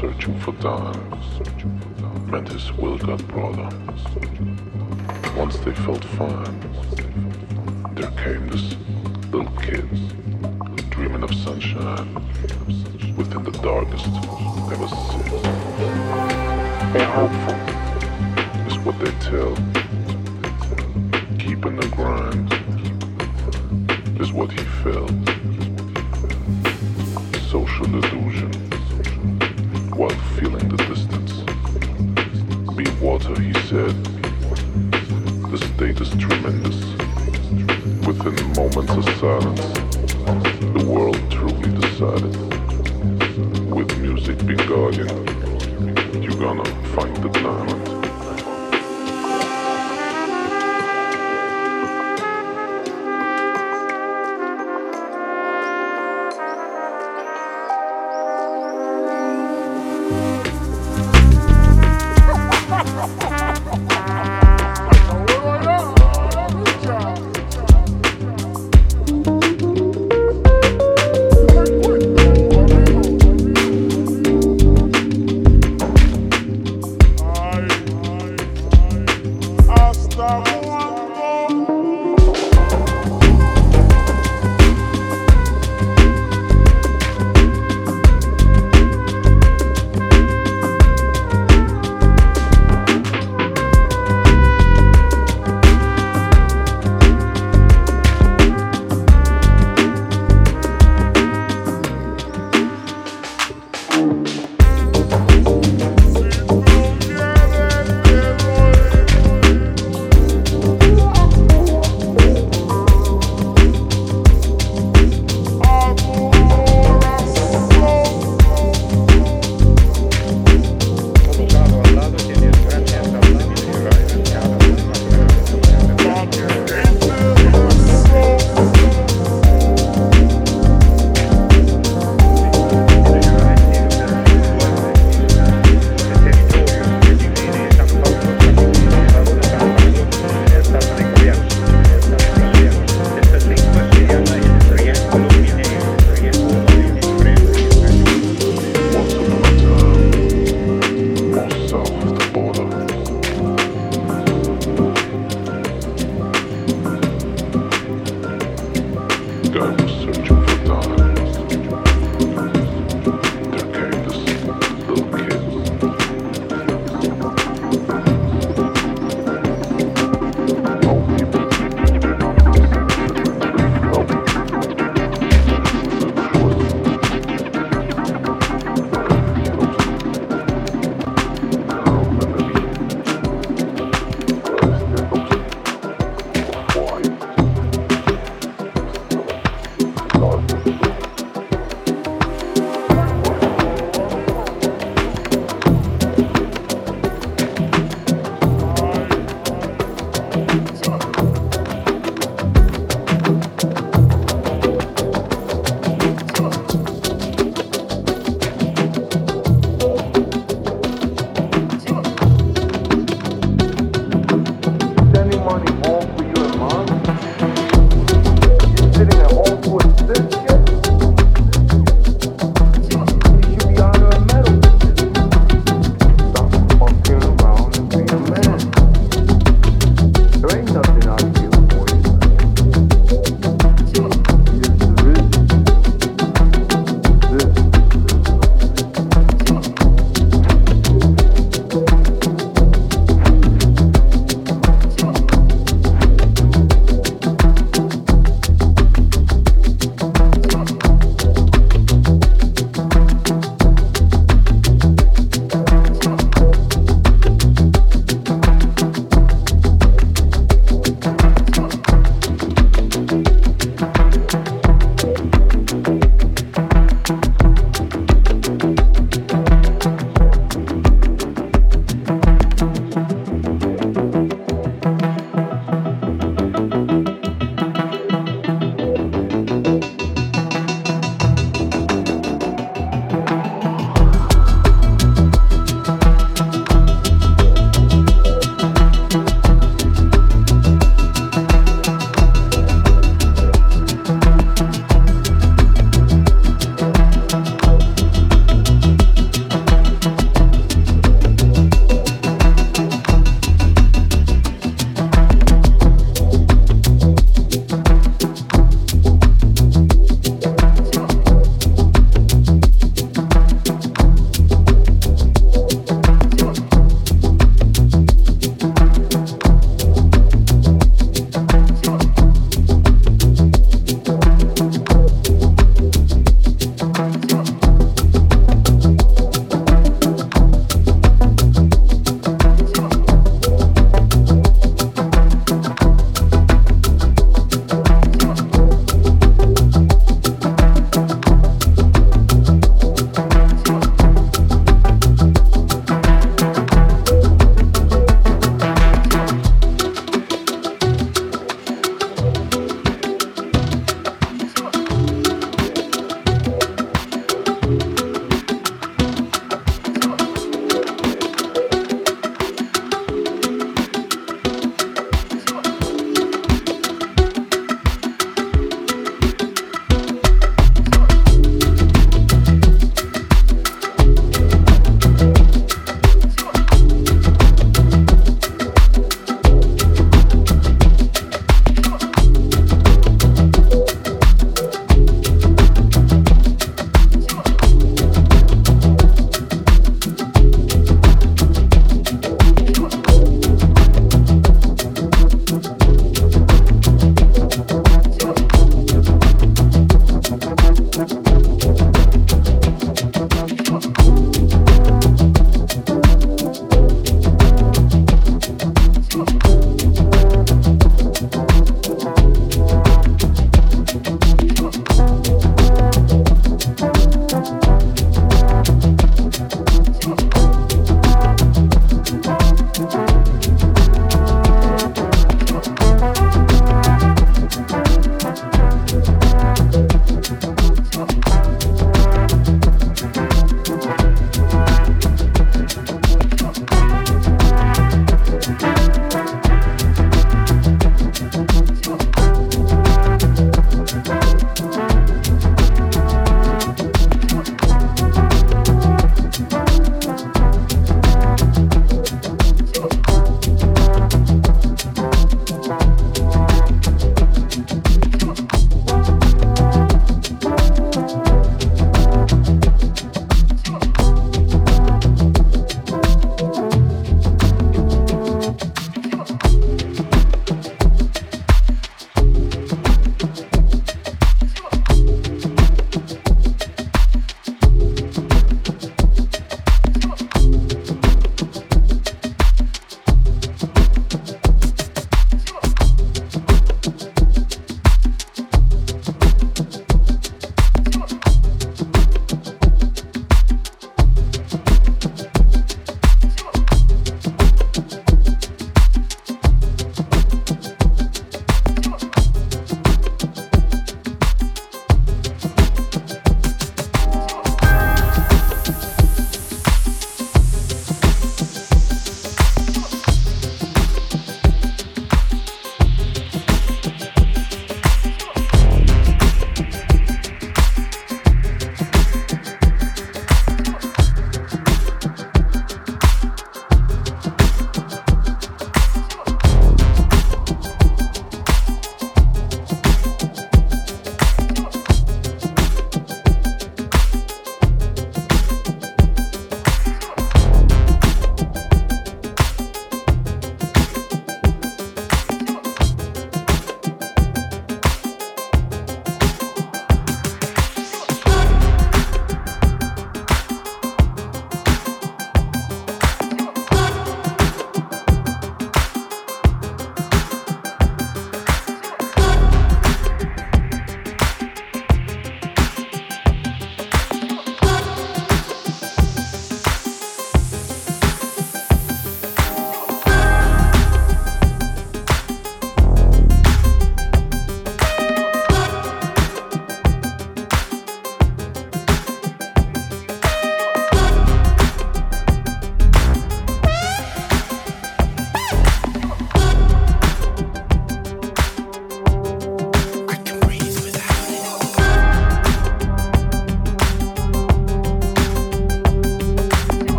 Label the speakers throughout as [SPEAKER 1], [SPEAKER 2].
[SPEAKER 1] searching for time. met will got brother. Once they felt fine, there came the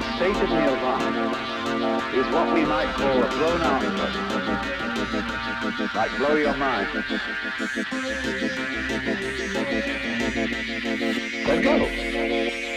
[SPEAKER 2] called Sated Nirvana is what we might call a blown out Like blow your mind. Then go.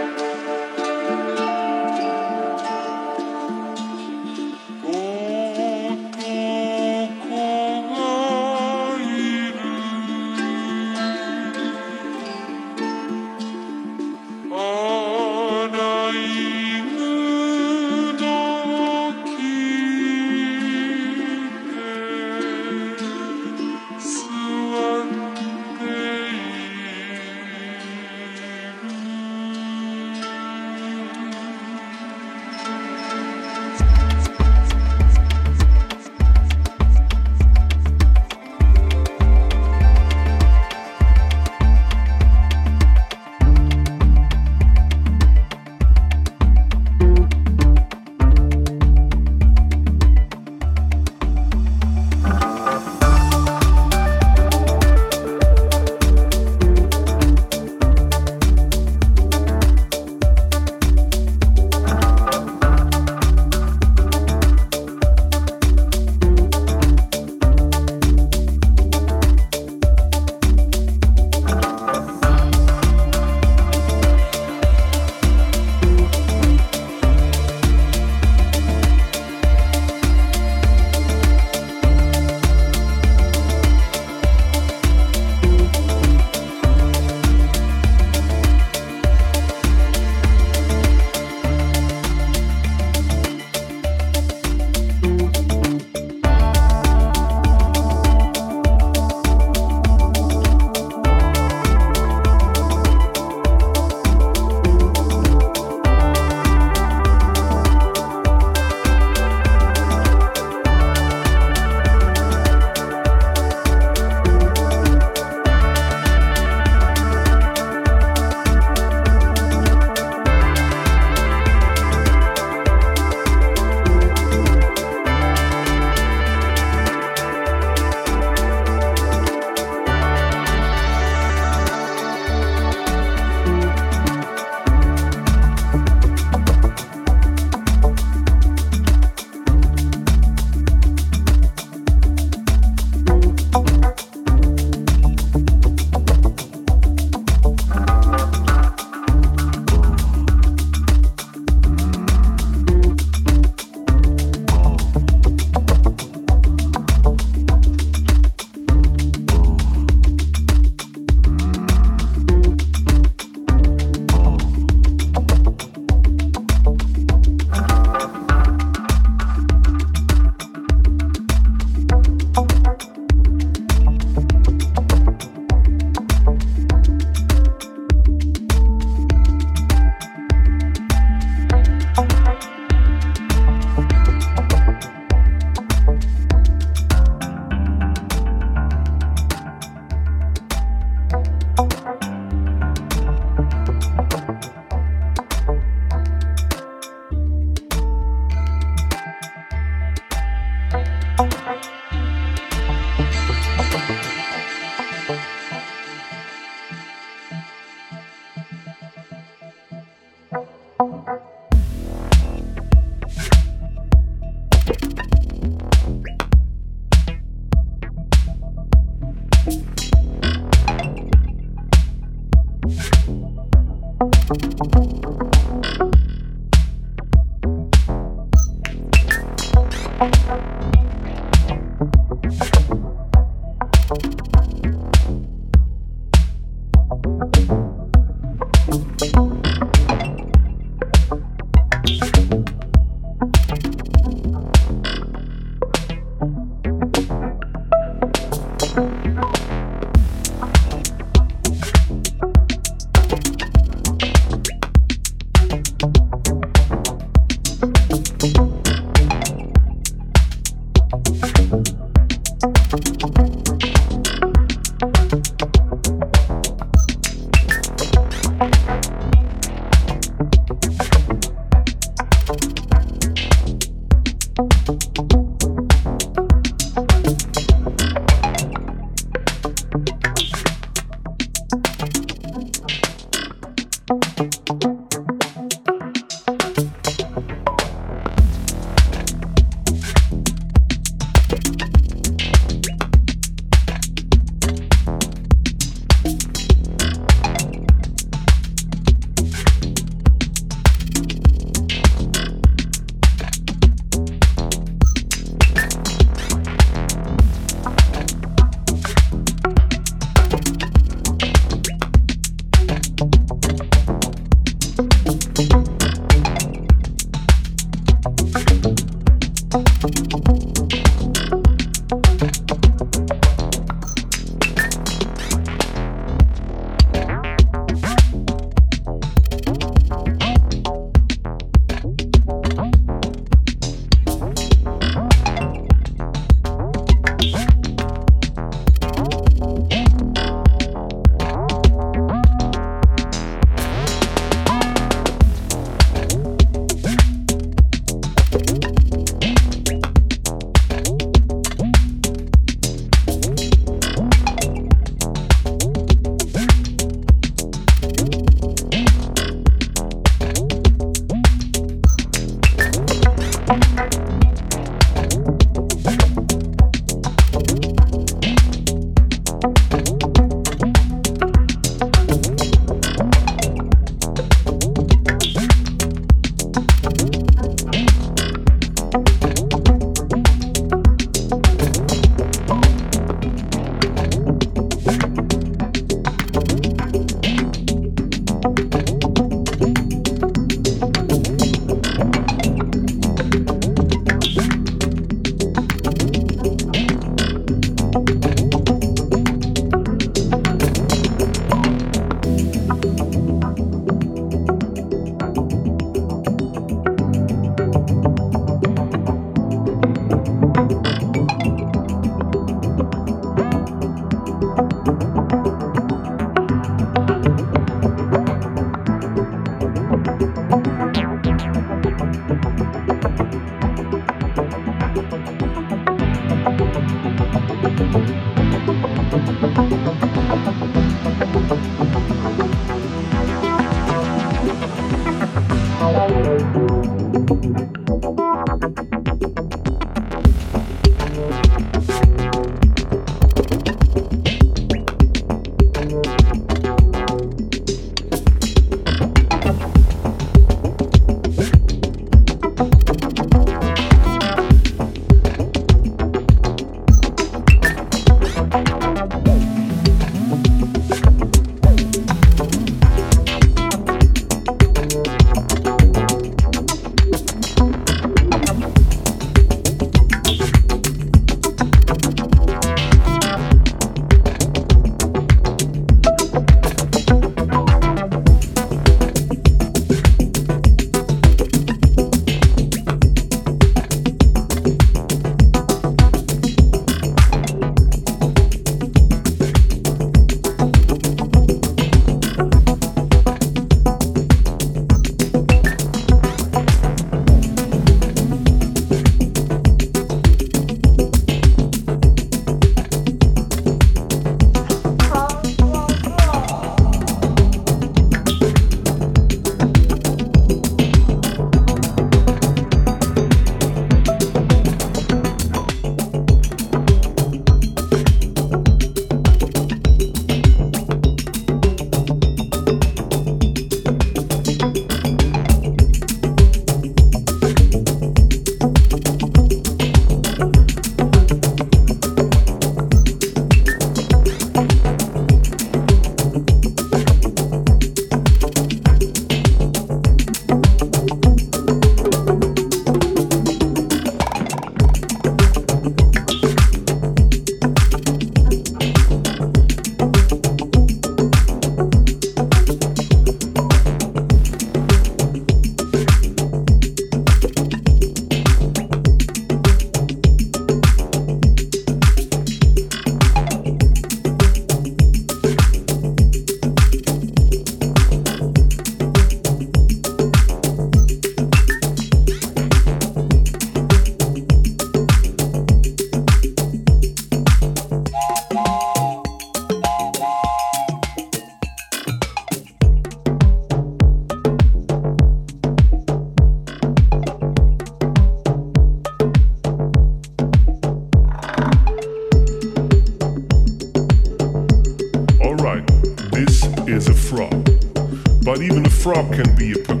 [SPEAKER 3] Frog can be a